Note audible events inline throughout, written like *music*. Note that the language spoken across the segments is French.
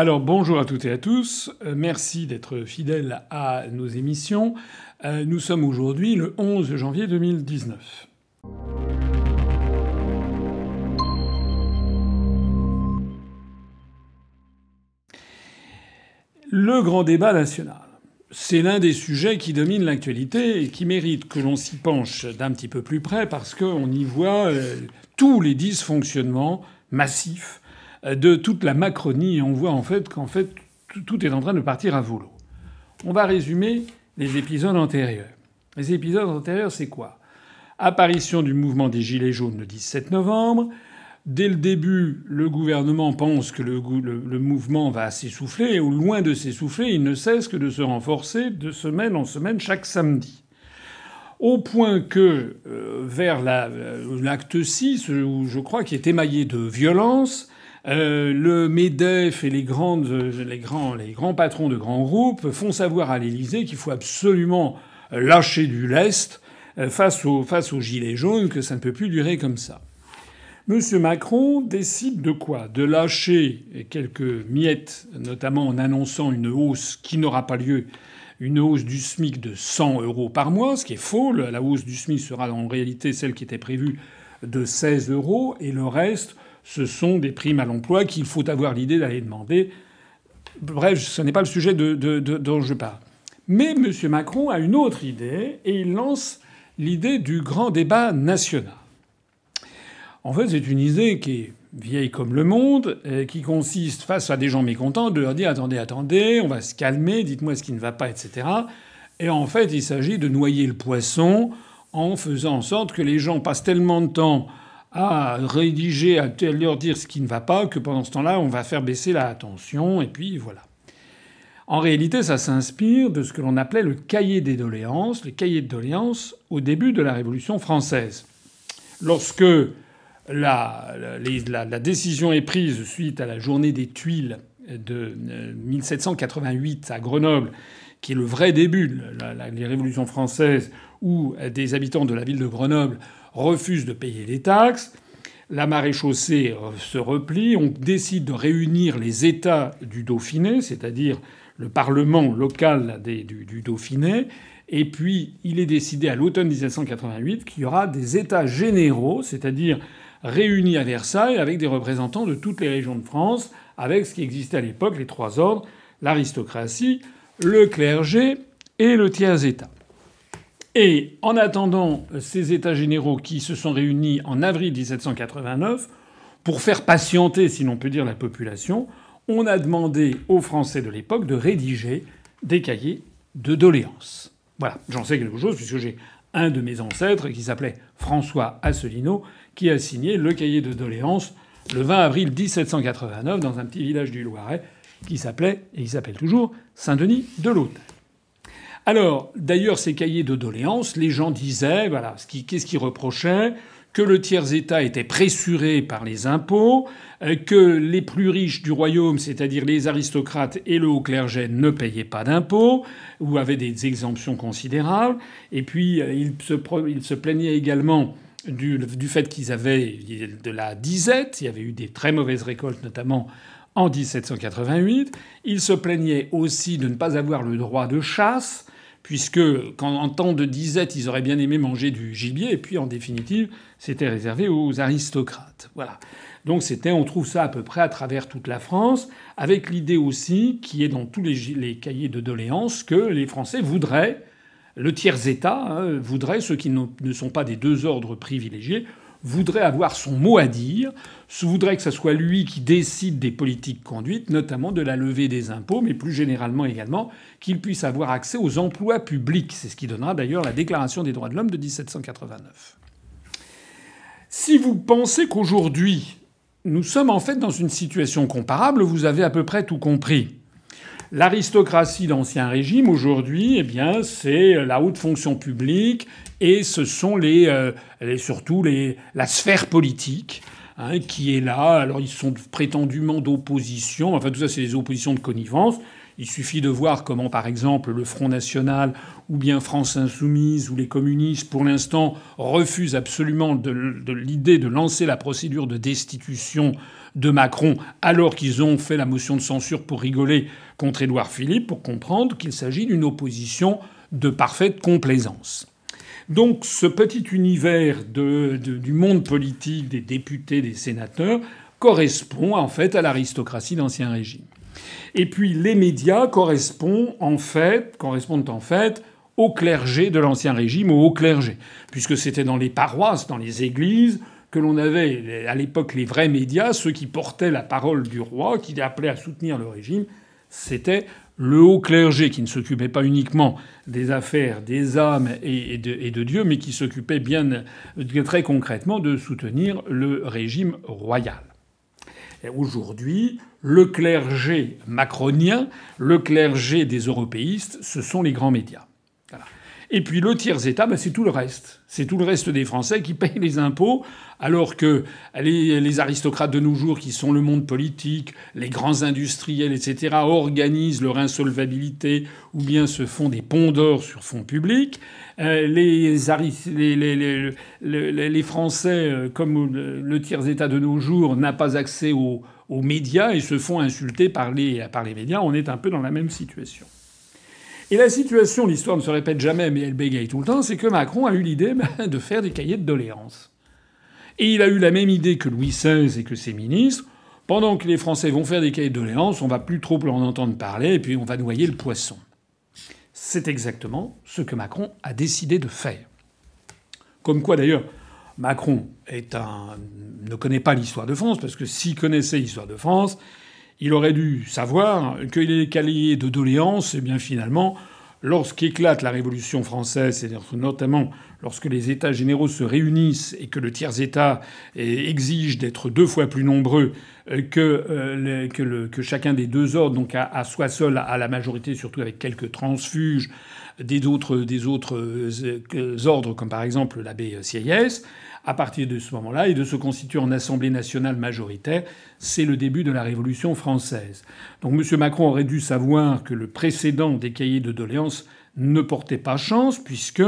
Alors bonjour à toutes et à tous, euh, merci d'être fidèles à nos émissions. Euh, nous sommes aujourd'hui le 11 janvier 2019. Le grand débat national. C'est l'un des sujets qui domine l'actualité et qui mérite que l'on s'y penche d'un petit peu plus près parce qu'on y voit euh, tous les dysfonctionnements massifs de toute la Macronie et on voit en fait qu'en fait tout est en train de partir à volo. On va résumer les épisodes antérieurs. Les épisodes antérieurs, c'est quoi? Apparition du mouvement des Gilets jaunes le 17 novembre. Dès le début, le gouvernement pense que le, mouvement va s'essouffler, et au loin de s'essouffler, il ne cesse que de se renforcer de semaine en semaine chaque samedi. Au point que, euh, vers euh, l'acte 6, où je crois qu'il est émaillé de violence, euh, le MEDEF et les, grandes, les, grands, patrons de grands groupes font savoir à l'Élysée qu'il faut absolument lâcher du lest euh, face aux, face aux gilets jaunes, que ça ne peut plus durer comme ça. M. Macron décide de quoi? De lâcher quelques miettes, notamment en annonçant une hausse qui n'aura pas lieu, une hausse du SMIC de 100 euros par mois, ce qui est faux. La hausse du SMIC sera en réalité celle qui était prévue de 16 euros, et le reste ce sont des primes à l'emploi qu'il faut avoir l'idée d'aller demander. Bref, ce n'est pas le sujet dont je parle. Mais M. Macron a une autre idée et il lance l'idée du grand débat national. En fait, c'est une idée qui est vieille comme le monde, qui consiste, face à des gens mécontents, de leur dire attendez, attendez, on va se calmer, dites-moi ce qui ne va pas, etc. Et en fait, il s'agit de noyer le poisson en faisant en sorte que les gens passent tellement de temps à rédiger, à leur dire ce qui ne va pas, que pendant ce temps-là, on va faire baisser la tension, et puis voilà. En réalité, ça s'inspire de ce que l'on appelait le cahier des doléances, le cahier de doléances au début de la Révolution française. Lorsque la, la, décision est prise suite à la journée des Tuiles de 1788 à Grenoble, qui est le vrai début de la, les révolutions françaises, où des habitants de la ville de Grenoble refuse de payer les taxes. La maréchaussée euh, se replie. On décide de réunir les États du Dauphiné, c'est-à-dire le Parlement local du, Dauphiné. Et puis, il est décidé à l'automne 1788 qu'il y aura des États généraux, c'est-à-dire réunis à Versailles avec des représentants de toutes les régions de France, avec ce qui existait à l'époque, les trois ordres, l'aristocratie, le clergé et le tiers-État. Et en attendant ces États généraux qui se sont réunis en avril 1789, pour faire patienter, si l'on peut dire, la population, on a demandé aux Français de l'époque de rédiger des cahiers de doléances. Voilà, j'en sais quelque chose puisque j'ai un de mes ancêtres qui s'appelait François Asselineau qui a signé le cahier de doléances le 20 avril 1789 dans un petit village du Loiret qui s'appelait, et il s'appelle toujours, Saint-Denis de l'Hôtel. Alors, d'ailleurs, ces cahiers de doléances, les gens disaient, voilà, qu'est-ce qu'ils reprochaient? Que le tiers-État était pressuré par les impôts, euh, que les plus riches du royaume, c'est-à-dire les aristocrates et le haut clergé, ne payaient pas d'impôts ou avaient des exemptions considérables. Et puis, euh, ils se, plaignaient également du fait qu'ils avaient de la disette. Il y avait eu des très mauvaises récoltes, notamment en 1788. Ils se plaignaient aussi de ne pas avoir le droit de chasse puisque quand, en temps de disette, ils auraient bien aimé manger du gibier, et puis en définitive, c'était réservé aux aristocrates. Voilà. Donc c'était, on trouve ça à peu près à travers toute la France, avec l'idée aussi, qui est dans tous les, cahiers de doléances, que les Français voudraient, le tiers-État hein, voudrait, ceux qui ne sont pas des deux ordres privilégiés, voudrait avoir son mot à dire, voudrait que ce soit lui qui décide des politiques conduites, notamment de la levée des impôts, mais plus généralement également qu'il puisse avoir accès aux emplois publics. C'est ce qui donnera d'ailleurs la Déclaration des droits de l'homme de 1789. Si vous pensez qu'aujourd'hui, nous sommes en fait dans une situation comparable, vous avez à peu près tout compris. L'aristocratie d'Ancien Régime, aujourd'hui, eh bien, c'est la haute fonction publique et ce sont les, euh, surtout les, la sphère politique hein, qui est là. Alors, ils sont prétendument d'opposition. Enfin, tout ça, c'est les oppositions de connivence Il suffit de voir comment, par exemple, le Front National ou bien France Insoumise ou les communistes, pour l'instant, refusent absolument de, l'idée de lancer la procédure de destitution de Macron alors qu'ils ont fait la motion de censure pour rigoler contre Édouard Philippe, pour comprendre qu'il s'agit d'une opposition de parfaite complaisance. Donc ce petit univers du monde politique, des députés, des sénateurs, correspond en fait à l'aristocratie d'Ancien Régime. Et puis les médias correspondent en fait, correspondent en fait au clergé de l'Ancien Régime, au haut clergé, puisque c'était dans les paroisses, dans les églises, que l'on avait à l'époque les vrais médias, ceux qui portaient la parole du roi, qui appelaient à soutenir le régime, c'était le haut clergé qui ne s'occupait pas uniquement des affaires des âmes et de, Dieu, mais qui s'occupait bien très concrètement de soutenir le régime royal. Aujourd'hui, le clergé macronien, le clergé des européistes, ce sont les grands médias. Et puis le tiers-État, ben, c'est tout le reste. C'est tout le reste des Français qui payent les impôts, alors que les, aristocrates de nos jours, qui sont le monde politique, les grands industriels, etc., organisent leur insolvabilité ou bien se font des ponts d'or sur fonds publics. Euh, les, Français, euh, comme le tiers-État de nos jours, n'a pas accès aux, aux, médias et se font insulter par les, par les médias. On est un peu dans la même situation. Et la situation, l'histoire ne se répète jamais, mais elle bégaye tout le temps, c'est que Macron a eu l'idée ben, *laughs* de faire des cahiers de doléances. Et il a eu la même idée que Louis XVI et que ses ministres. Pendant que les Français vont faire des cahiers de doléances, on va plus trop en entendre parler, et puis on va noyer le poisson. C'est exactement ce que Macron a décidé de faire. Comme quoi, d'ailleurs, Macron ne connaît pas l'histoire de France, parce que s'il connaissait l'histoire de France, il aurait dû savoir que les cahiers de doléances, eh bien finalement, lorsqu'éclate la Révolution française, c'est-à-dire notamment lorsque les États généraux se réunissent et que le tiers-État exige d'être deux fois plus nombreux euh, euh, que, chacun des deux ordres, donc à, soi seul à la majorité, surtout avec quelques transfuges des autres, des autres euh, ordres, comme par exemple l'abbé Sieyès, à partir de ce moment-là et de se constituer en Assemblée nationale majoritaire, c'est le début de la Révolution française. Donc M. Macron aurait dû savoir que le précédent des cahiers de doléances ne portait pas chance, puisque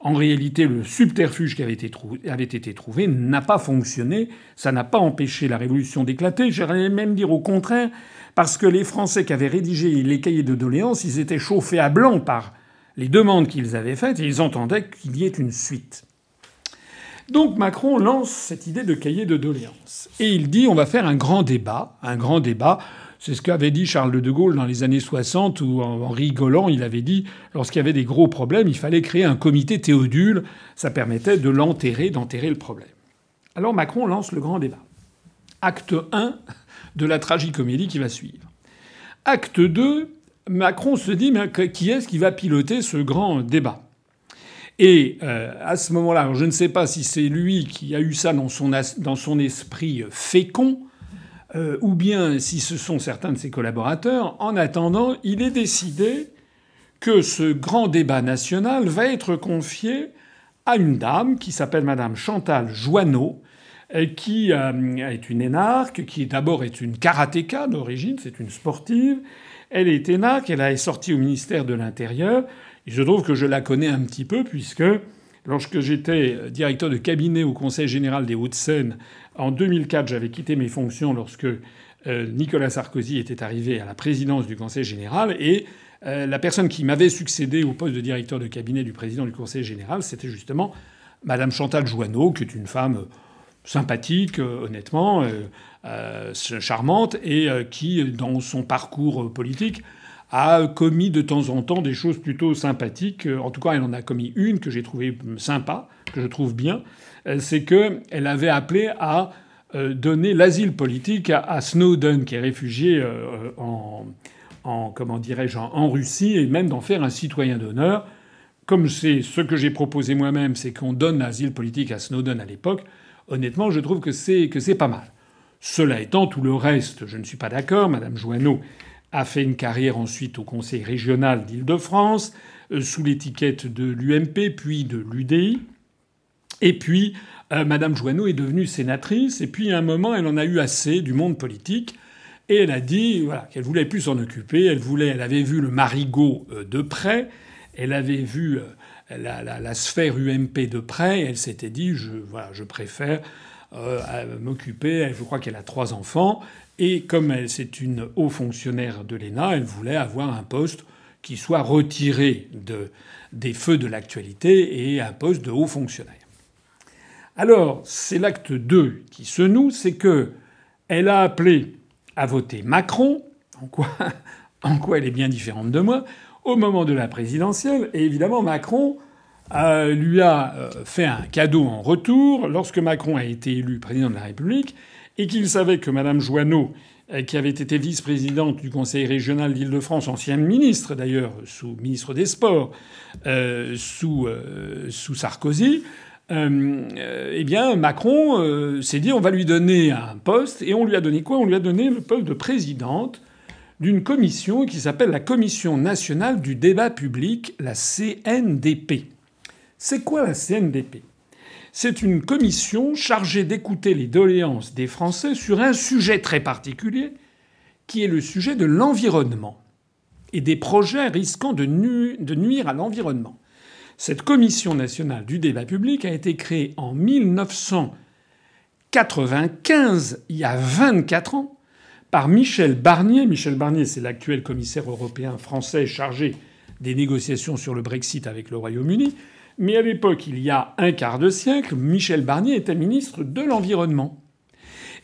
en réalité, le subterfuge qui avait été, avait été trouvé n'a pas fonctionné. Ça n'a pas empêché la révolution d'éclater. J'allais même dire au contraire, parce que les Français qui avaient rédigé les cahiers de doléances, ils étaient chauffés à blanc par les demandes qu'ils avaient faites et ils entendaient qu'il y ait une suite. Donc Macron lance cette idée de cahier de doléances. Et il dit on va faire un grand débat, un grand débat. C'est ce qu'avait dit Charles de Gaulle dans les années 60, où en rigolant, il avait dit, lorsqu'il y avait des gros problèmes, il fallait créer un comité Théodule. Ça permettait de l'enterrer, d'enterrer le problème. Alors Macron lance le grand débat. Acte 1 de la tragicomédie qui va suivre. Acte 2, Macron se dit mais qui est-ce qui va piloter ce grand débat? Et euh, à ce moment-là, je ne sais pas si c'est lui qui a eu ça dans son, dans son esprit fécond, euh, ou bien si ce sont certains de ses collaborateurs. En attendant, il est décidé que ce grand débat national va être confié à une dame qui s'appelle Madame Chantal Joanneau, euh, qui est une énarque, qui d'abord est une karatéka d'origine, c'est une sportive. Elle est énarque, elle a sorti au ministère de l'Intérieur. Il se trouve que je la connais un petit peu puisque lorsque j'étais directeur de cabinet au Conseil général des Hauts-de-Seine en 2004, j'avais quitté mes fonctions lorsque euh, Nicolas Sarkozy était arrivé à la présidence du Conseil général. Et euh, la personne qui m'avait succédé au poste de directeur de cabinet du président du Conseil général, c'était justement Madame Chantal Joanneau, qui est une femme sympathique, euh, honnêtement, charmante, et qui, dans son parcours politique, a commis de temps en temps des choses plutôt sympathiques. En tout cas, elle en a commis une que j'ai trouvée sympa, que je trouve bien. Euh, c'est qu'elle avait appelé à euh, donner l'asile politique à Snowden, qui est réfugié euh, en, en comment dirais-je, en Russie, et même d'en faire un citoyen d'honneur. Comme c'est ce que j'ai proposé moi-même, c'est qu'on donne l'asile politique à Snowden à l'époque. Honnêtement, je trouve que c'est que c'est pas mal. Cela étant, tout le reste, je ne suis pas d'accord. Madame Joanneau a fait une carrière ensuite au Conseil régional d'Île-de-France, euh, sous l'étiquette de l'UMP, puis de l'UDI. Et puis, euh, Madame Joanneau est devenue sénatrice, et puis à un moment, elle en a eu assez du monde politique, Et elle a dit voilà, qu'elle voulait plus s'en occuper. Elle voulait, elle avait vu le Marigot euh, de près. Elle avait vu euh, la, sphère UMP de près. Et elle s'était dit je, voilà, je préfère m'occuper. Je crois qu'elle a trois enfants. Et comme c'est une haut fonctionnaire de l'ENA, elle voulait avoir un poste qui soit retiré de, des feux de l'actualité et un poste de haut fonctionnaire. Alors, c'est l'acte 2 qui se noue, c'est que elle a appelé à voter Macron, en quoi, *laughs* en quoi elle est bien différente de moi, au moment de la présidentielle. Et évidemment, Macron euh, lui a euh, fait un cadeau en retour lorsque Macron a été élu président de la République et qu'il savait que Mme Joanneau, euh, qui avait été vice-présidente du Conseil régional d'Île-de-France, ancienne ministre d'ailleurs, sous ministre des Sports, sous, sous Sarkozy, euh, eh bien, Macron euh, s'est dit on va lui donner un poste, et on lui a donné quoi? On lui a donné le poste de présidente d'une commission qui s'appelle la Commission nationale du débat public, la CNDP. C'est quoi la CNDP C'est une commission chargée d'écouter les doléances des Français sur un sujet très particulier, qui est le sujet de l'environnement et des projets risquant de, nuire à l'environnement. Cette commission nationale du débat public a été créée en 1995, il y a 24 ans, par Michel Barnier. Michel Barnier, c'est l'actuel commissaire européen français chargé des négociations sur le Brexit avec le Royaume-Uni. Mais à l'époque, il y a un quart de siècle, Michel Barnier était ministre de l'Environnement.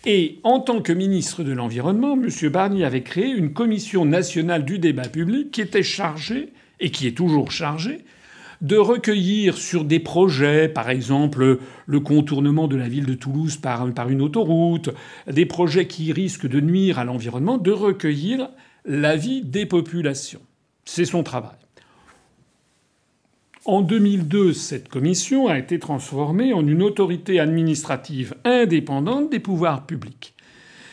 Et en tant que ministre de l'Environnement, M. Barnier avait créé une commission nationale du débat public qui était chargée, et qui est toujours chargée, de recueillir sur des projets, par exemple le contournement de la ville de Toulouse par, une autoroute, des projets qui risquent de nuire à l'environnement, de recueillir l'avis des populations. C'est son travail. En 2002, cette commission a été transformée en une autorité administrative indépendante des pouvoirs publics.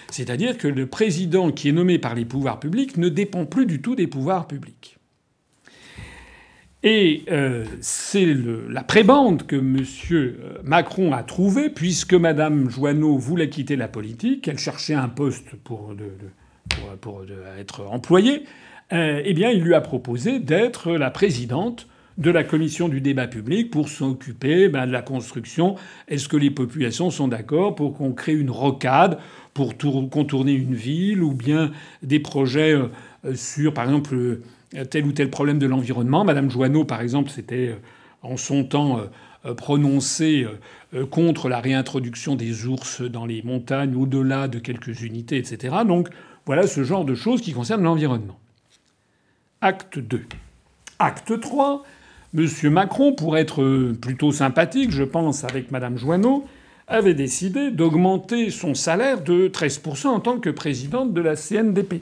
C'est-à-dire que le président qui est nommé par les pouvoirs publics ne dépend plus du tout des pouvoirs publics. Et euh, c'est la prébande que M. Euh, Macron a trouvée, puisque Mme Joanneau voulait quitter la politique, elle cherchait un poste pour, être employée, euh, eh bien, il lui a proposé d'être la présidente de la commission du débat public pour s'occuper ben, de la construction. Est-ce que les populations sont d'accord pour qu'on crée une rocade pour contourner une ville ou bien des projets sur, par exemple, tel ou tel problème de l'environnement? Madame Joanneau, par exemple, s'était euh, en son temps euh, euh, prononcée contre la réintroduction des ours dans les montagnes au-delà de quelques unités, etc. Donc voilà ce genre de choses qui concernent l'environnement. Acte 2. Acte 3. Monsieur Macron, pour être plutôt sympathique, je pense, avec Madame Joanneau, avait décidé d'augmenter son salaire de 13% en tant que présidente de la CNDP.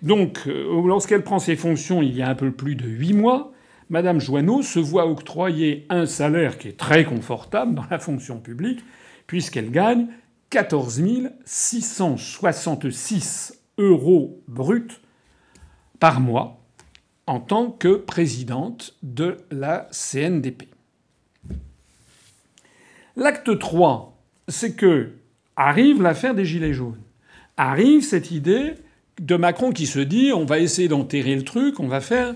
Donc, euh, lorsqu'elle prend ses fonctions il y a un peu plus de huit mois, Madame Joanneau se voit octroyer un salaire qui est très confortable dans la fonction publique, puisqu'elle gagne 14 666 euros bruts par mois en tant que présidente de la CNDP. L'acte 3, c'est que arrive l'affaire des Gilets jaunes. Arrive cette idée de Macron qui se dit on va essayer d'enterrer le truc, on va faire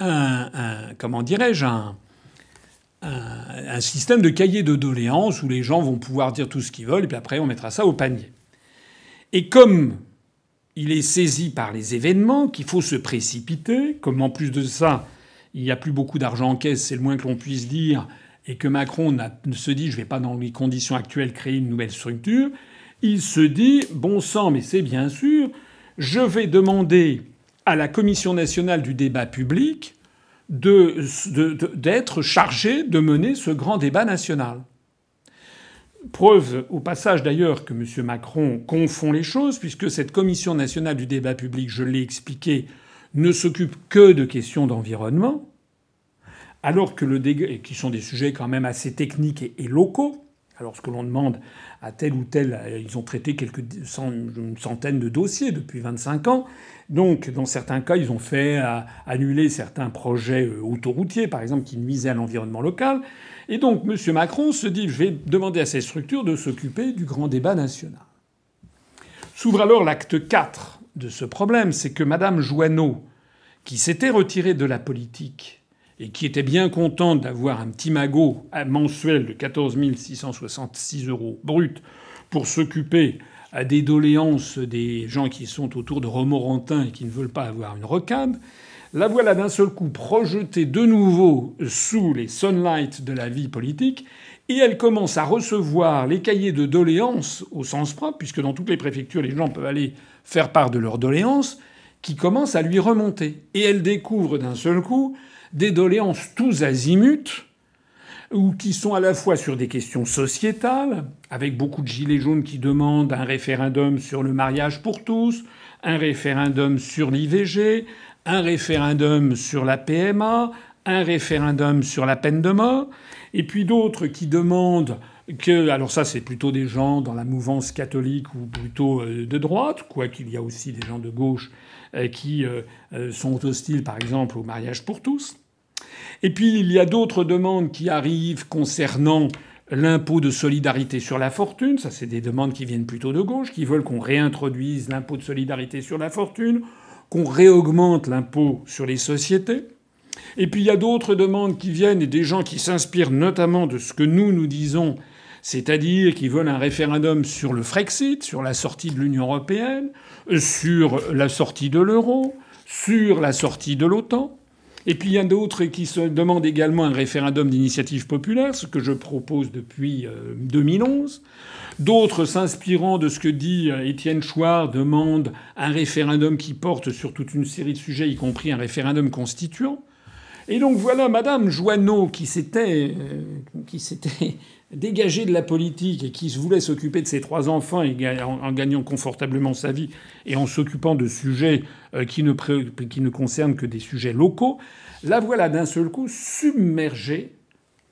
un, comment dirais-je un, un, système de cahier de doléances où les gens vont pouvoir dire tout ce qu'ils veulent et puis après on mettra ça au panier. Et comme il est saisi par les événements, qu'il faut se précipiter, comme en plus de ça il n'y a plus beaucoup d'argent en caisse, c'est le moins que l'on puisse dire, et que Macron se dit je ne vais pas dans les conditions actuelles créer une nouvelle structure, il se dit bon sang mais c'est bien sûr je vais demander à la Commission nationale du débat public d'être chargée de mener ce grand débat national. Preuve au passage d'ailleurs que M. Macron confond les choses, puisque cette Commission nationale du débat public, je l'ai expliqué, ne s'occupe que de questions d'environnement, alors que le qui sont des sujets quand même assez techniques et locaux. Alors ce que l'on demande à tel ou tel, ils ont traité quelques une centaine de dossiers depuis 25 ans. Donc dans certains cas, ils ont fait euh, annuler certains projets euh, autoroutiers, par exemple, qui nuisaient à l'environnement local. Et donc M. Macron se dit je vais demander à ces structures de s'occuper du grand débat national. S'ouvre alors l'acte 4 de ce problème, c'est que Madame Joanneau, qui s'était retirée de la politique et qui était bien contente d'avoir un petit magot mensuel de 14 666 euros brut pour s'occuper à des doléances des gens qui sont autour de Romorantin et qui ne veulent pas avoir une rocade, la voilà d'un seul coup projetée de nouveau sous les sunlights de la vie politique, et elle commence à recevoir les cahiers de doléances au sens propre, puisque dans toutes les préfectures, les gens peuvent aller faire part de leurs doléances, qui commencent à lui remonter. Et elle découvre d'un seul coup des doléances tous azimuts, ou qui sont à la fois sur des questions sociétales, avec beaucoup de gilets jaunes qui demandent un référendum sur le mariage pour tous, un référendum sur l'IVG, un référendum sur la PMA, un référendum sur la peine de mort, et puis d'autres qui demandent que, alors ça c'est plutôt des gens dans la mouvance catholique ou plutôt euh, de droite, quoiqu'il y a aussi des gens de gauche euh, qui euh, sont hostiles par exemple au mariage pour tous. Et puis il y a d'autres demandes qui arrivent concernant l'impôt de solidarité sur la fortune, ça c'est des demandes qui viennent plutôt de gauche, qui veulent qu'on réintroduise l'impôt de solidarité sur la fortune, qu'on réaugmente l'impôt sur les sociétés. Et puis il y a d'autres demandes qui viennent et des gens qui s'inspirent notamment de ce que nous nous disons, c'est-à-dire qui veulent un référendum sur le Frexit, sur la sortie de l'Union européenne, sur la sortie de l'euro, sur la sortie de l'OTAN. Et puis il y a d'autres qui demandent également un référendum d'initiative populaire, ce que je propose depuis 2011. Euh, D'autres, s'inspirant de ce que dit euh, Étienne Chouard, demandent un référendum qui porte sur toute une série de sujets, y compris un référendum constituant. Et donc voilà Madame Joanneau qui s'était euh, qui s'était dégagée de la politique et qui voulait s'occuper de ses trois enfants en gagnant confortablement sa vie et en s'occupant de sujets euh, qui ne, qui ne concernent que des sujets locaux. La voilà d'un seul coup submergée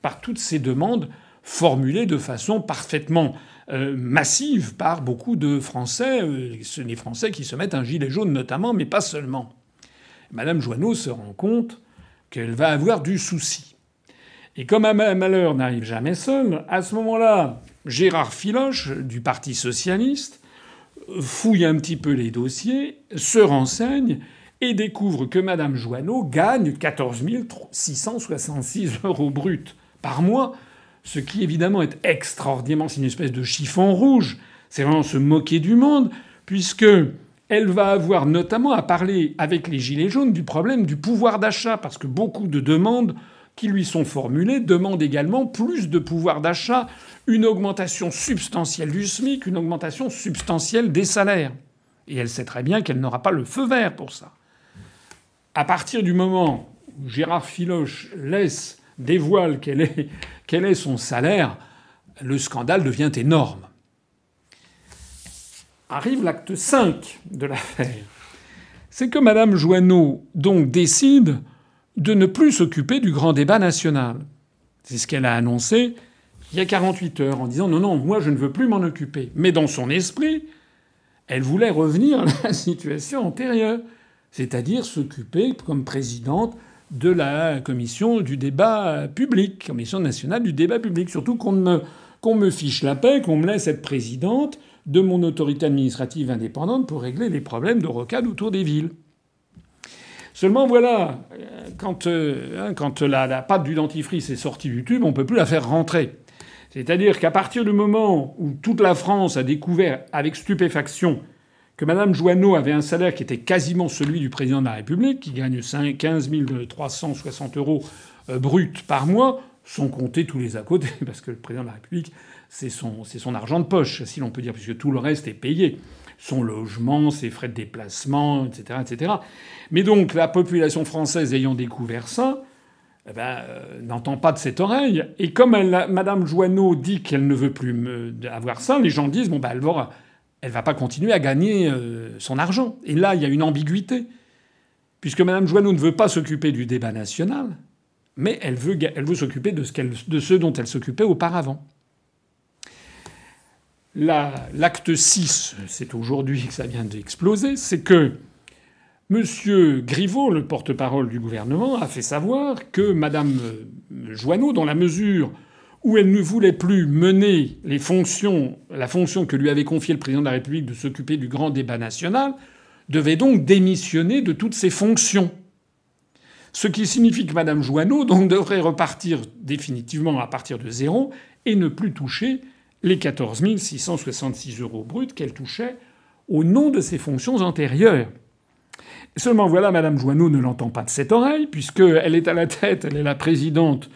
par toutes ces demandes formulées de façon parfaitement euh, massive par beaucoup de Français, euh, les Français qui se mettent un gilet jaune notamment, mais pas seulement. Madame Joanneau se rend compte qu'elle va avoir du souci. Et comme un malheur n'arrive jamais seul, à ce moment-là, Gérard Filoche, du Parti socialiste, fouille un petit peu les dossiers, se renseigne et découvre que Madame Joanneau gagne 14 666 euros bruts par mois, ce qui évidemment est extraordinairement, c'est une espèce de chiffon rouge. C'est vraiment se moquer du monde, puisque elle va avoir notamment à parler avec les Gilets jaunes du problème du pouvoir d'achat, parce que beaucoup de demandes qui lui sont formulées demandent également plus de pouvoir d'achat, une augmentation substantielle du SMIC, une augmentation substantielle des salaires. Et elle sait très bien qu'elle n'aura pas le feu vert pour ça. À partir du moment où Gérard Filoche laisse dévoile quel est, quel est son salaire, le scandale devient énorme. Arrive l'acte 5 de l'affaire. C'est que Mme Joanneau donc décide de ne plus s'occuper du grand débat national. C'est ce qu'elle a annoncé il y a 48 heures en disant non, non, moi je ne veux plus m'en occuper. Mais dans son esprit, elle voulait revenir à la situation antérieure, c'est-à-dire s'occuper comme présidente de la commission du débat public, commission nationale du débat public. Surtout qu'on me, qu'on me fiche la paix, qu'on me laisse être présidente de mon autorité administrative indépendante pour régler les problèmes de rocade autour des villes. Seulement voilà, quand, euh, hein, quand la, la pâte du dentifrice est sortie du tube, on ne peut plus la faire rentrer. C'est-à-dire qu'à partir du moment où toute la France a découvert avec stupéfaction que Mme Joanneau avait un salaire qui était quasiment celui du président de la République, qui gagne 15 360 euros euh, bruts par mois, sans compter tous les à côté, *laughs* parce que le président de la République, c'est son, son argent de poche, si l'on peut dire, puisque tout le reste est payé. Son logement, ses frais de déplacement, etc. etc. Mais donc la population française ayant découvert ça, eh ben, euh, n'entend pas de cette oreille. Et comme elle, Mme Joanneau dit qu'elle ne veut plus avoir ça, les gens disent bon, ben, elle va elle va pas continuer à gagner euh, son argent. Et là, il y a une ambiguïté. Puisque Mme Joanneau ne veut pas s'occuper du débat national, mais elle veut, s'occuper de, ce dont elle s'occupait auparavant. L'acte 6, c'est aujourd'hui que ça vient d'exploser, c'est que M. Griveaux, le porte-parole du gouvernement, a fait savoir que Mme Joanneau, dans la mesure où elle ne voulait plus mener la fonction que lui avait confiée le président de la République de s'occuper du grand débat national, devait donc démissionner de toutes ses fonctions. Ce qui signifie que Mme Joanneau devrait repartir définitivement à partir de zéro et ne plus toucher les 14 666 euros bruts qu'elle touchait au nom de ses fonctions antérieures. Seulement voilà, Mme Joanneau ne l'entend pas de cette oreille, puisqu'elle est à la tête, elle est la présidente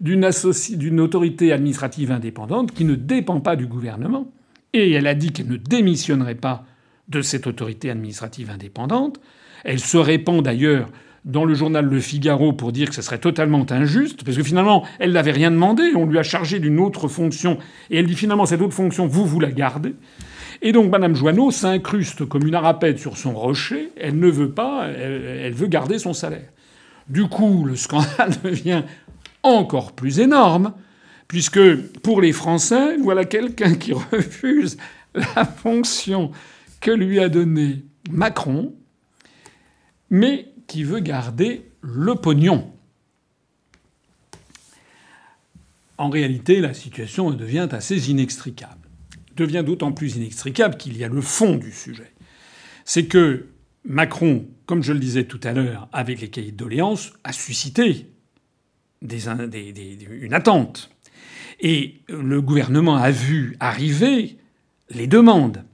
d'une, d'une autorité administrative indépendante qui ne dépend pas du gouvernement. Et elle a dit qu'elle ne démissionnerait pas de cette autorité administrative indépendante. Elle se répand d'ailleurs dans le journal Le Figaro pour dire que ce serait totalement injuste, parce que finalement, elle n'avait rien demandé, on lui a chargé d'une autre fonction, et elle dit finalement cette autre fonction, vous, vous la gardez. Et donc Madame Joanneau s'incruste comme une arapède sur son rocher. Elle ne veut pas, elle, veut garder son salaire. Du coup, le scandale *laughs* devient encore plus énorme, puisque pour les Français, voilà quelqu'un qui refuse la fonction que lui a donnée Macron, mais qui veut garder le pognon. En réalité, la situation devient assez inextricable devient d'autant plus inextricable qu'il y a le fond du sujet. C'est que Macron, comme je le disais tout à l'heure, avec les cahiers de doléances, a suscité une attente. Et le gouvernement a vu arriver les demandes.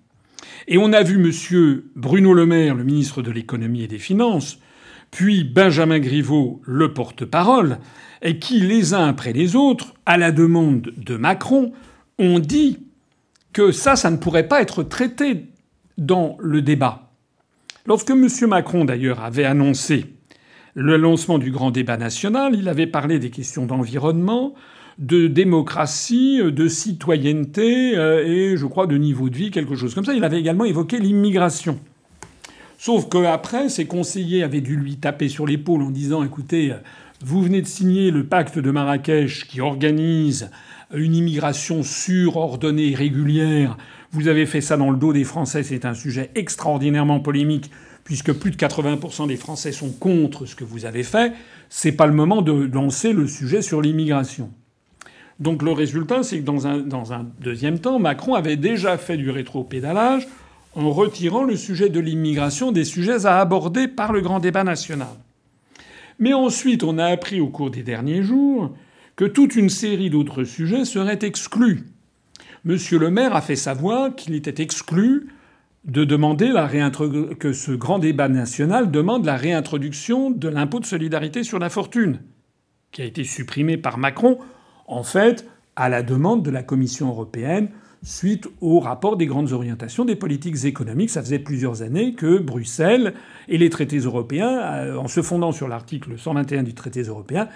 Et on a vu M. Bruno Le Maire, le ministre de l'économie et des finances, puis Benjamin Griveaux, le porte-parole, et qui, les uns après les autres, à la demande de Macron, ont dit que ça, ça ne pourrait pas être traité dans le débat. Lorsque M. Macron, d'ailleurs, avait annoncé le lancement du grand débat national, il avait parlé des questions d'environnement, de démocratie, de citoyenneté euh, et, je crois, de niveau de vie, quelque chose comme ça. Il avait également évoqué l'immigration. Sauf qu'après, ses conseillers avaient dû lui taper sur l'épaule en disant écoutez, vous venez de signer le pacte de Marrakech qui organise une immigration sûre, ordonnée et régulière. Vous avez fait ça dans le dos des Français. C'est un sujet extraordinairement polémique puisque plus de 80% des Français sont contre ce que vous avez fait. C'est pas le moment de lancer le sujet sur l'immigration. Donc le résultat, c'est que dans un, dans un deuxième temps, Macron avait déjà fait du rétro-pédalage en retirant le sujet de l'immigration des sujets à aborder par le grand débat national. Mais ensuite, on a appris au cours des derniers jours que toute une série d'autres sujets seraient exclus. Monsieur le maire a fait savoir qu'il était exclu de demander la que ce grand débat national demande la réintroduction de l'impôt de solidarité sur la fortune, qui a été supprimé par Macron, en fait, à la demande de la Commission européenne suite au rapport des grandes orientations des politiques économiques. Ça faisait plusieurs années que Bruxelles et les traités européens, euh, en se fondant sur l'article 121 du traité européen,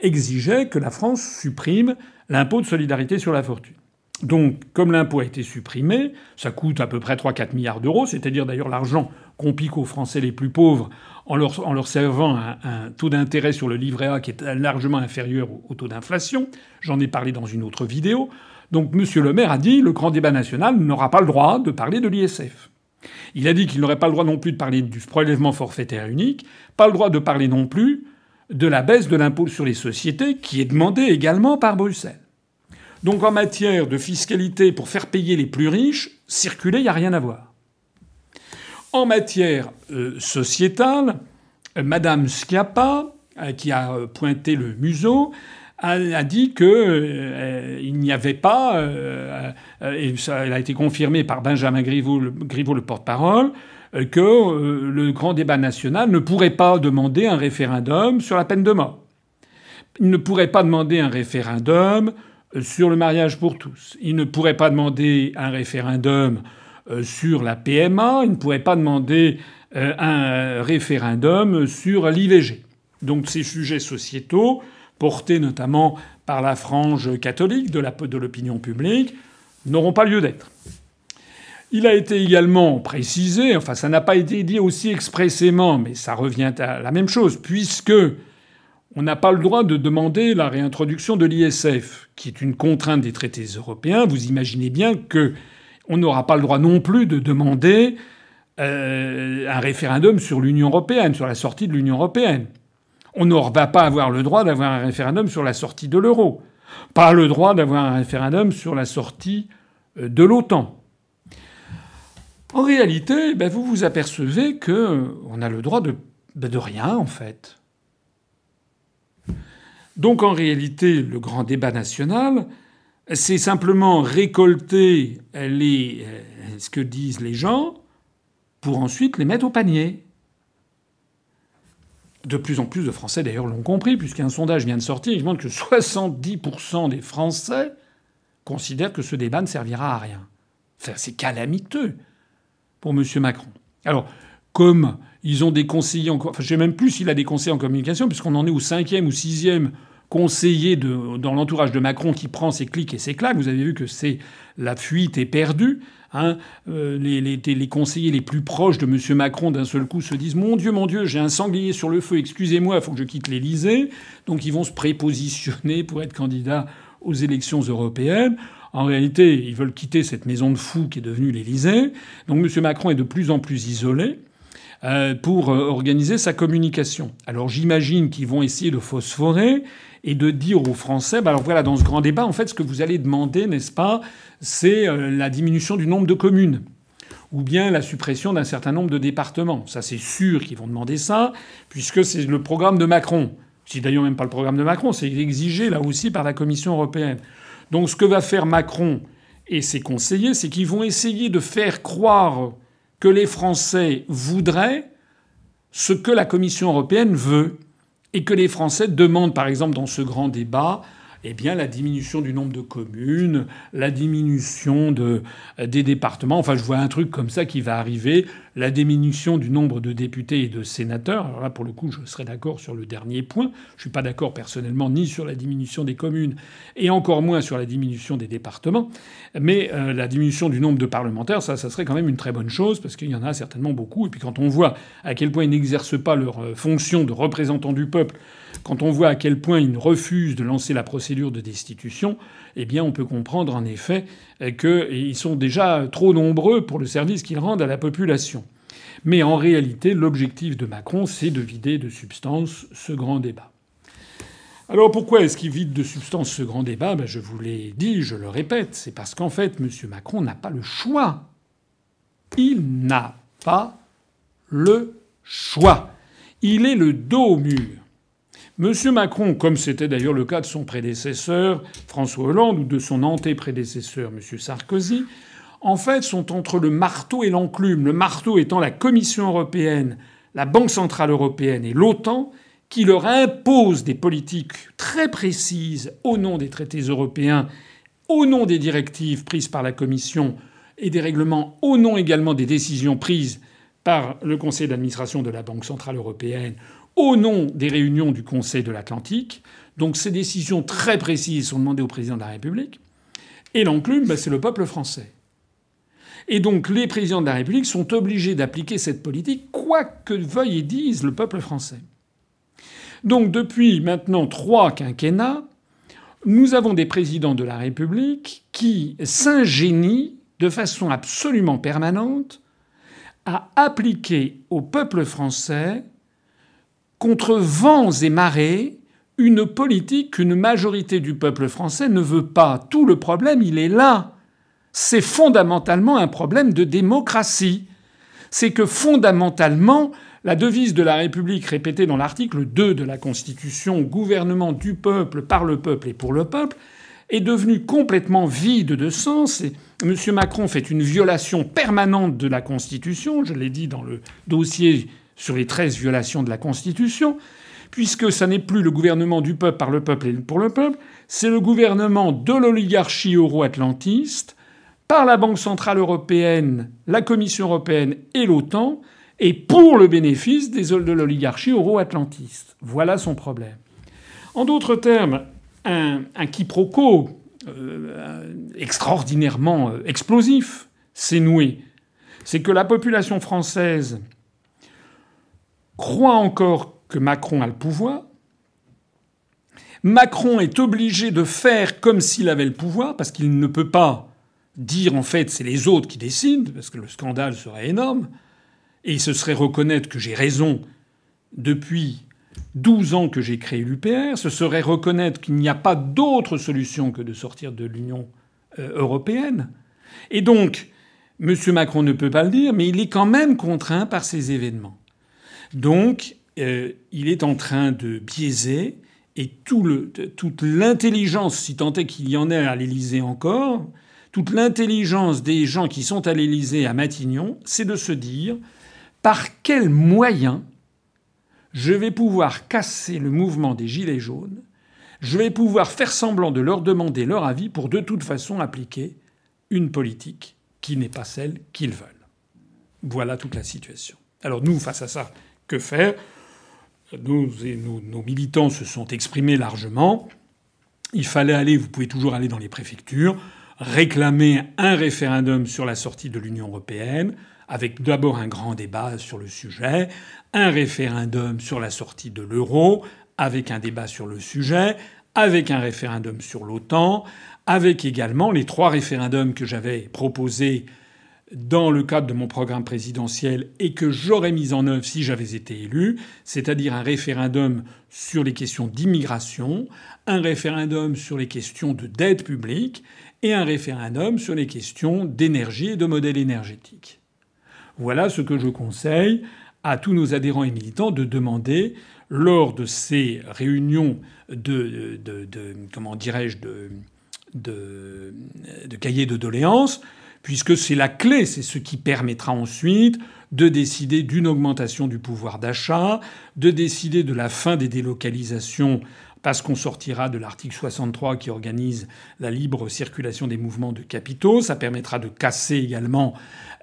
exigeait que la France supprime l'impôt de solidarité sur la fortune. Donc, comme l'impôt a été supprimé, ça coûte à peu près 3-4 milliards d'euros, c'est-à-dire d'ailleurs l'argent qu'on pique aux Français les plus pauvres en leur, servant un, taux d'intérêt sur le livret A qui est largement inférieur au, taux d'inflation. J'en ai parlé dans une autre vidéo. Donc, M. Le Maire a dit le grand débat national n'aura pas le droit de parler de l'ISF. Il a dit qu'il n'aurait pas le droit non plus de parler du prélèvement forfaitaire unique, pas le droit de parler non plus de la baisse de l'impôt sur les sociétés qui est demandée également par Bruxelles. Donc en matière de fiscalité pour faire payer les plus riches, circuler, il n'y a rien à voir. En matière euh, sociétale, euh, Madame Schiappa, euh, qui a pointé le museau, a, dit qu'il n'y avait pas, et ça a été confirmé par Benjamin Griveaux, le porte-parole, euh, que euh, le grand débat national ne pourrait pas demander un référendum sur la peine de mort. Il ne pourrait pas demander un référendum euh, sur le mariage pour tous. Il ne pourrait pas demander un référendum sur la PMA. Il ne pourrait pas demander un référendum sur l'IVG. Donc ces sujets sociétaux, portés notamment par la frange catholique de l'opinion publique, n'auront pas lieu d'être. Il a été également précisé, enfin ça n'a pas été dit aussi expressément, mais ça revient à la même chose, puisque on n'a pas le droit de demander la réintroduction de l'ISF, qui est une contrainte des traités européens. Vous imaginez bien que on n'aura pas le droit non plus de demander euh, un référendum sur l'Union européenne, sur la sortie de l'Union européenne. On ne va pas avoir le droit d'avoir un référendum sur la sortie de l'euro. pas le droit d'avoir un référendum sur la sortie euh, de l'OTAN. En réalité, ben vous vous apercevez que euh, a le droit de, ben de rien en fait. Donc en réalité, le grand débat national, c'est simplement récolter euh, ce que disent les gens pour ensuite les mettre au panier. De plus en plus de Français d'ailleurs l'ont compris, puisqu'un sondage vient de sortir, il montre que 70% des Français considèrent que ce débat ne servira à rien. Enfin, c'est calamiteux pour M. Macron. Alors, comme ils ont des conseillers, en... enfin, je sais même plus s'il a des conseillers en communication, puisqu'on en est au cinquième ou sixième conseiller dans l'entourage de Macron qui prend ses clics et ses claques. Vous avez vu que c'est la fuite est perdue. Hein. Euh, les, conseillers les plus proches de M. Macron d'un seul coup se disent Mon Dieu, mon Dieu, j'ai un sanglier sur le feu, excusez-moi, il faut que je quitte l'Élysée. Donc ils vont se prépositionner pour être candidats aux élections européennes. En réalité, ils veulent quitter cette maison de fous qui est devenue l'Élysée. Donc M. Macron est de plus en plus isolé euh, pour euh, organiser sa communication. Alors j'imagine qu'ils vont essayer de phosphorer et de dire aux Français, bah alors voilà, dans ce grand débat, en fait, ce que vous allez demander, n'est-ce pas, c'est euh, la diminution du nombre de communes ou bien la suppression d'un certain nombre de départements. Ça, c'est sûr qu'ils vont demander ça, puisque c'est le programme de Macron. C'est d'ailleurs même pas le programme de Macron, c'est exigé là aussi par la Commission européenne. Donc ce que va faire Macron et ses conseillers, c'est qu'ils vont essayer de faire croire que les Français voudraient ce que la Commission européenne veut et que les Français demandent, par exemple, dans ce grand débat, eh bien, la diminution du nombre de communes, la diminution de, des départements. Enfin, je vois un truc comme ça qui va arriver. La diminution du nombre de députés et de sénateurs. Alors là, pour le coup, je serais d'accord sur le dernier point. Je suis pas d'accord personnellement ni sur la diminution des communes et encore moins sur la diminution des départements. Mais euh, la diminution du nombre de parlementaires, ça, ça serait quand même une très bonne chose parce qu'il y en a certainement beaucoup. Et puis quand on voit à quel point ils n'exercent pas leur euh, fonction de représentants du peuple quand on voit à quel point ils refusent de lancer la procédure de destitution, eh bien, on peut comprendre en effet qu'ils sont déjà trop nombreux pour le service qu'ils rendent à la population. Mais en réalité, l'objectif de Macron, c'est de vider de substance ce grand débat. Alors pourquoi est-ce qu'il vide de substance ce grand débat? Ben, Je vous l'ai dit, je le répète, c'est parce qu'en fait, M. Macron n'a pas le choix. Il n'a pas le choix. Il est le dos au mur. M. Macron, comme c'était d'ailleurs le cas de son prédécesseur François Hollande ou de son anté-prédécesseur M. Sarkozy, en fait sont entre le marteau et l'enclume. Le marteau étant la Commission européenne, la Banque centrale européenne et l'OTAN, qui leur imposent des politiques très précises au nom des traités européens, au nom des directives prises par la Commission et des règlements, au nom également des décisions prises par le Conseil d'administration de la Banque centrale européenne au nom des réunions du Conseil de l'Atlantique. Donc ces décisions très précises sont demandées au président de la République. Et l'enclume, ben, c'est le peuple français. Et donc les présidents de la République sont obligés d'appliquer cette politique, quoi que veuille et dise le peuple français. Donc depuis maintenant trois quinquennats, nous avons des présidents de la République qui s'ingénient de façon absolument permanente à appliquer au peuple français contre vents et marées, une politique qu'une majorité du peuple français ne veut pas. Tout le problème, il est là. C'est fondamentalement un problème de démocratie. C'est que fondamentalement, la devise de la République répétée dans l'article 2 de la Constitution, gouvernement du peuple, par le peuple et pour le peuple, est devenue complètement vide de sens. Et M. Macron fait une violation permanente de la Constitution, je l'ai dit dans le dossier sur les 13 violations de la Constitution, puisque ça n'est plus le gouvernement du peuple par le peuple et pour le peuple, c'est le gouvernement de l'oligarchie euro-atlantiste par la Banque centrale européenne, la Commission européenne et l'OTAN, et pour le bénéfice des, de l'oligarchie euro-atlantiste. Voilà son problème. En d'autres termes, un, quiproquo euh, extraordinairement euh, explosif s'est noué. C'est que la population française croit encore que Macron a le pouvoir. Macron est obligé de faire comme s'il avait le pouvoir, parce qu'il ne peut pas dire en fait c'est les autres qui décident, parce que le scandale serait énorme, et ce serait reconnaître que j'ai raison depuis 12 ans que j'ai créé l'UPR, ce serait reconnaître qu'il n'y a pas d'autre solution que de sortir de l'Union euh, européenne. Et donc, M. Macron ne peut pas le dire, mais il est quand même contraint par ces événements. Donc, euh, il est en train de biaiser et tout le, toute l'intelligence, si tant est qu'il y en ait à l'Élysée encore, toute l'intelligence des gens qui sont à l'Élysée à Matignon, c'est de se dire par quels moyens je vais pouvoir casser le mouvement des Gilets jaunes, je vais pouvoir faire semblant de leur demander leur avis pour de toute façon appliquer une politique qui n'est pas celle qu'ils veulent. Voilà toute la situation. Alors nous, face à ça, que faire? Nous, nos militants se sont exprimés largement. Il fallait aller, vous pouvez toujours aller dans les préfectures, réclamer un référendum sur la sortie de l'Union européenne, avec d'abord un grand débat sur le sujet, un référendum sur la sortie de l'euro, avec un débat sur le sujet, avec un référendum sur l'OTAN, avec également les trois référendums que j'avais proposés dans le cadre de mon programme présidentiel et que j'aurais mis en œuvre si j'avais été élu, c'est-à-dire un référendum sur les questions d'immigration, un référendum sur les questions de dette publique et un référendum sur les questions d'énergie et de modèle énergétique. Voilà ce que je conseille à tous nos adhérents et militants de demander lors de ces réunions de, comment dirais-je de, de, de cahiers de doléances, puisque c'est la clé, c'est ce qui permettra ensuite de décider d'une augmentation du pouvoir d'achat, de décider de la fin des délocalisations parce qu'on sortira de l'article 63 qui organise la libre circulation des mouvements de capitaux. Ça permettra de casser également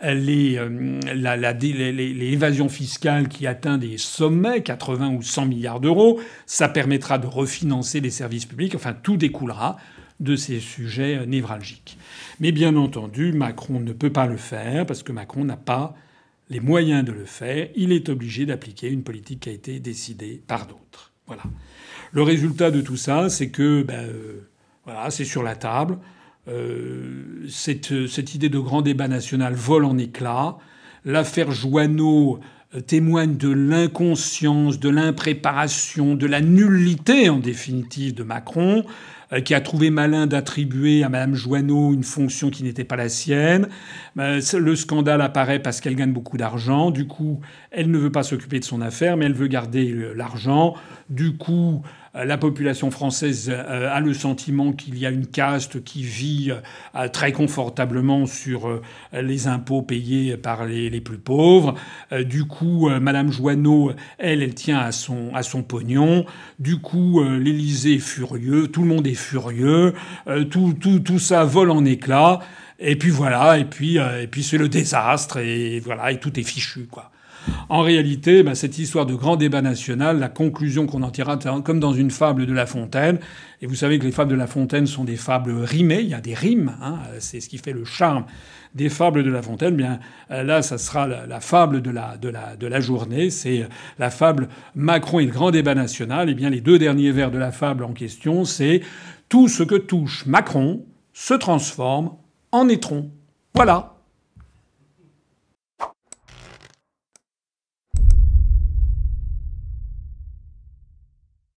les, euh, l'évasion fiscale qui atteint des sommets, 80 ou 100 milliards d'euros. Ça permettra de refinancer les services publics. Enfin, tout découlera de ces sujets névralgiques. Mais bien entendu, Macron ne peut pas le faire parce que Macron n'a pas les moyens de le faire. Il est obligé d'appliquer une politique qui a été décidée par d'autres. Voilà. Le résultat de tout ça, c'est que ben, euh, voilà, c'est sur la table. Euh, cette, cette, idée de grand débat national vole en éclats. L'affaire Joanneau euh, témoigne de l'inconscience, de l'impréparation, de la nullité en définitive de Macron. Euh, qui a trouvé malin d'attribuer à Mme Joanneau une fonction qui n'était pas la sienne. Euh, le scandale apparaît parce qu'elle gagne beaucoup d'argent. Du coup, elle ne veut pas s'occuper de son affaire, mais elle veut garder l'argent. Du coup, euh, la population française a le sentiment qu'il y a une caste qui vit très confortablement sur les impôts payés par les, les plus pauvres. Du coup, Madame Joanneau, elle, elle tient à son, à son pognon. Du coup, l'Élysée est furieux, tout le monde est furieux, euh, tout, tout, tout ça vole en éclats. Et puis voilà, et puis, euh, et puis c'est le désastre, et voilà, et tout est fichu, quoi. En réalité, bah, cette histoire de grand débat national, la conclusion qu'on en tirera, comme dans une fable de La Fontaine, et vous savez que les fables de La Fontaine sont des fables rimées, il y a des rimes, hein, c'est ce qui fait le charme des fables de La Fontaine, bien euh, là, ça sera la, fable de la, de la, journée. C'est euh, la fable Macron et le grand débat national. Et bien les deux derniers vers de la fable en question, c'est tout ce que touche Macron se transforme en étron. Voilà.